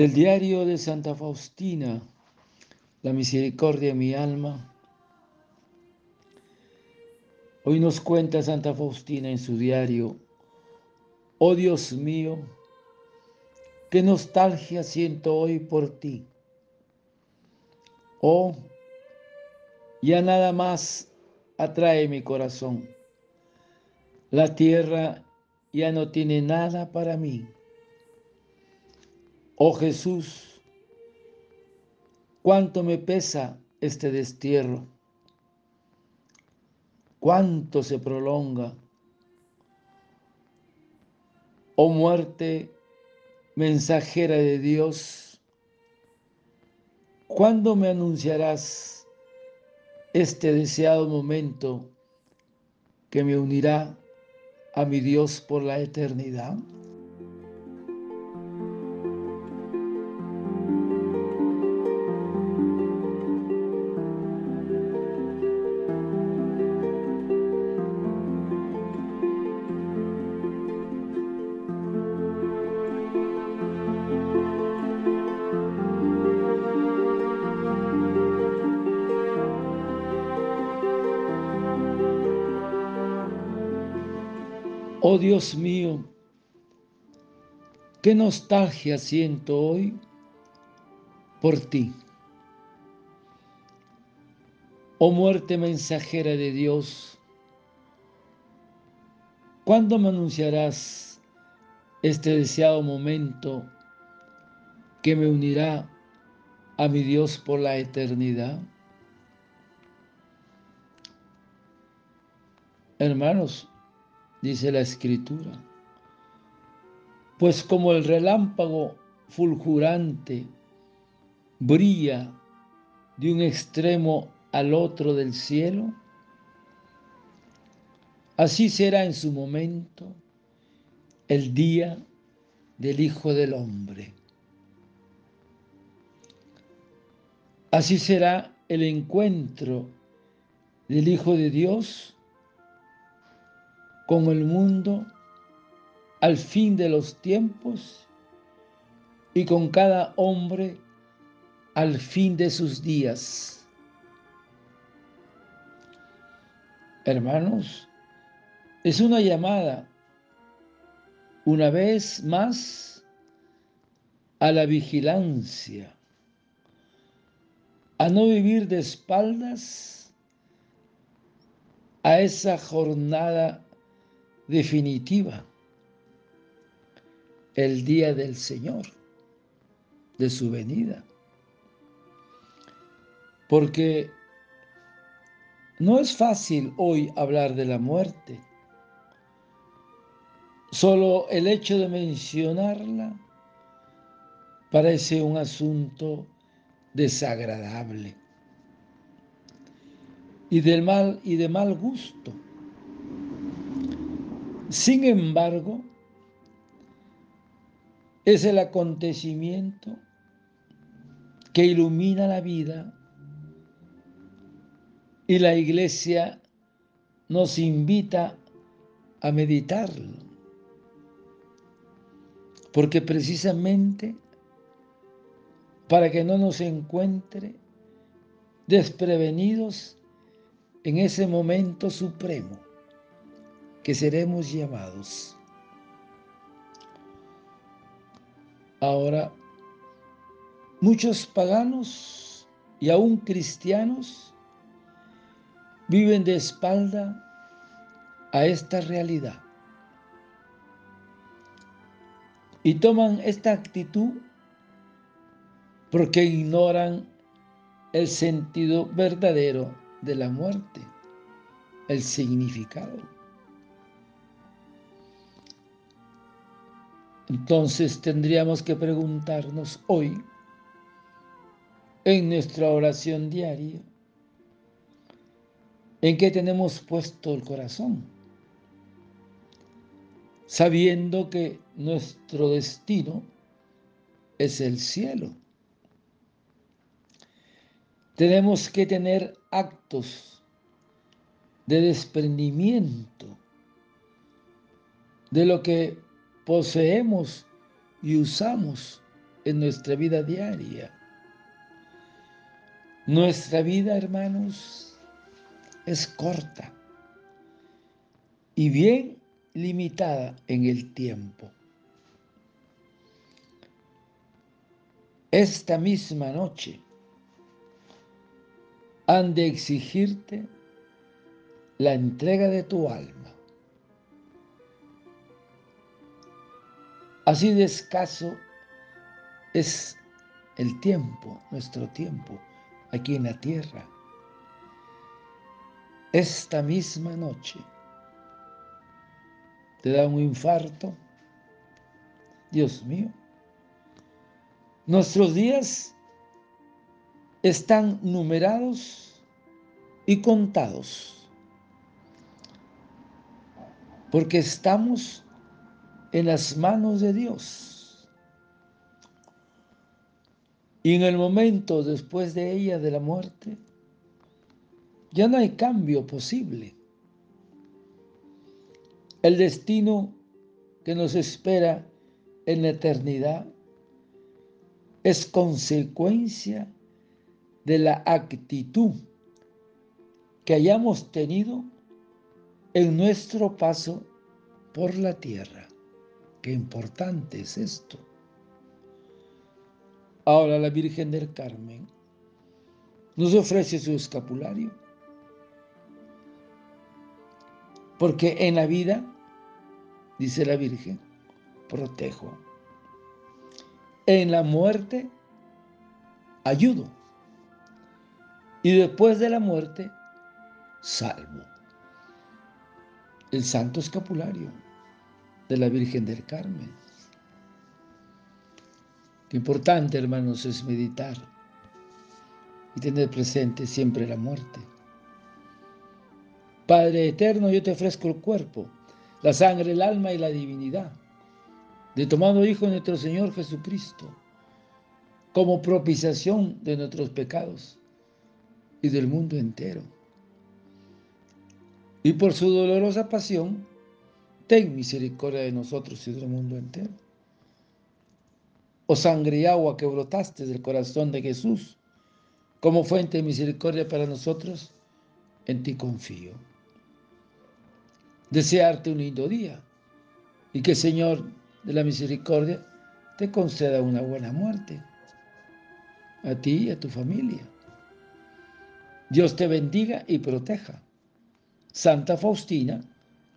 Del diario de Santa Faustina, La misericordia de mi alma. Hoy nos cuenta Santa Faustina en su diario, oh Dios mío, qué nostalgia siento hoy por ti. Oh, ya nada más atrae mi corazón. La tierra ya no tiene nada para mí. Oh Jesús, cuánto me pesa este destierro, cuánto se prolonga. Oh muerte mensajera de Dios, ¿cuándo me anunciarás este deseado momento que me unirá a mi Dios por la eternidad? Oh Dios mío, qué nostalgia siento hoy por ti. Oh muerte mensajera de Dios, ¿cuándo me anunciarás este deseado momento que me unirá a mi Dios por la eternidad? Hermanos, dice la escritura. Pues como el relámpago fulgurante brilla de un extremo al otro del cielo, así será en su momento el día del Hijo del Hombre. Así será el encuentro del Hijo de Dios con el mundo al fin de los tiempos y con cada hombre al fin de sus días. Hermanos, es una llamada una vez más a la vigilancia, a no vivir de espaldas a esa jornada definitiva, el día del Señor, de su venida. Porque no es fácil hoy hablar de la muerte. Solo el hecho de mencionarla parece un asunto desagradable y del mal y de mal gusto. Sin embargo, es el acontecimiento que ilumina la vida y la iglesia nos invita a meditarlo. Porque precisamente para que no nos encuentre desprevenidos en ese momento supremo que seremos llamados. Ahora, muchos paganos y aún cristianos viven de espalda a esta realidad y toman esta actitud porque ignoran el sentido verdadero de la muerte, el significado. Entonces tendríamos que preguntarnos hoy, en nuestra oración diaria, ¿en qué tenemos puesto el corazón? Sabiendo que nuestro destino es el cielo. Tenemos que tener actos de desprendimiento de lo que poseemos y usamos en nuestra vida diaria. Nuestra vida, hermanos, es corta y bien limitada en el tiempo. Esta misma noche han de exigirte la entrega de tu alma. Así de escaso es el tiempo, nuestro tiempo, aquí en la tierra. Esta misma noche te da un infarto. Dios mío. Nuestros días están numerados y contados, porque estamos en las manos de Dios. Y en el momento después de ella, de la muerte, ya no hay cambio posible. El destino que nos espera en la eternidad es consecuencia de la actitud que hayamos tenido en nuestro paso por la tierra. Qué importante es esto. Ahora la Virgen del Carmen nos ofrece su escapulario. Porque en la vida, dice la Virgen, protejo. En la muerte, ayudo. Y después de la muerte, salvo. El santo escapulario de la Virgen del Carmen. Qué importante, hermanos, es meditar y tener presente siempre la muerte. Padre eterno, yo te ofrezco el cuerpo, la sangre, el alma y la divinidad de tomado Hijo de nuestro Señor Jesucristo, como propiciación de nuestros pecados y del mundo entero. Y por su dolorosa pasión, ten misericordia de nosotros y del mundo entero. Oh sangre y agua que brotaste del corazón de Jesús, como fuente de misericordia para nosotros, en ti confío. Desearte un lindo día y que Señor de la misericordia te conceda una buena muerte, a ti y a tu familia. Dios te bendiga y proteja. Santa Faustina,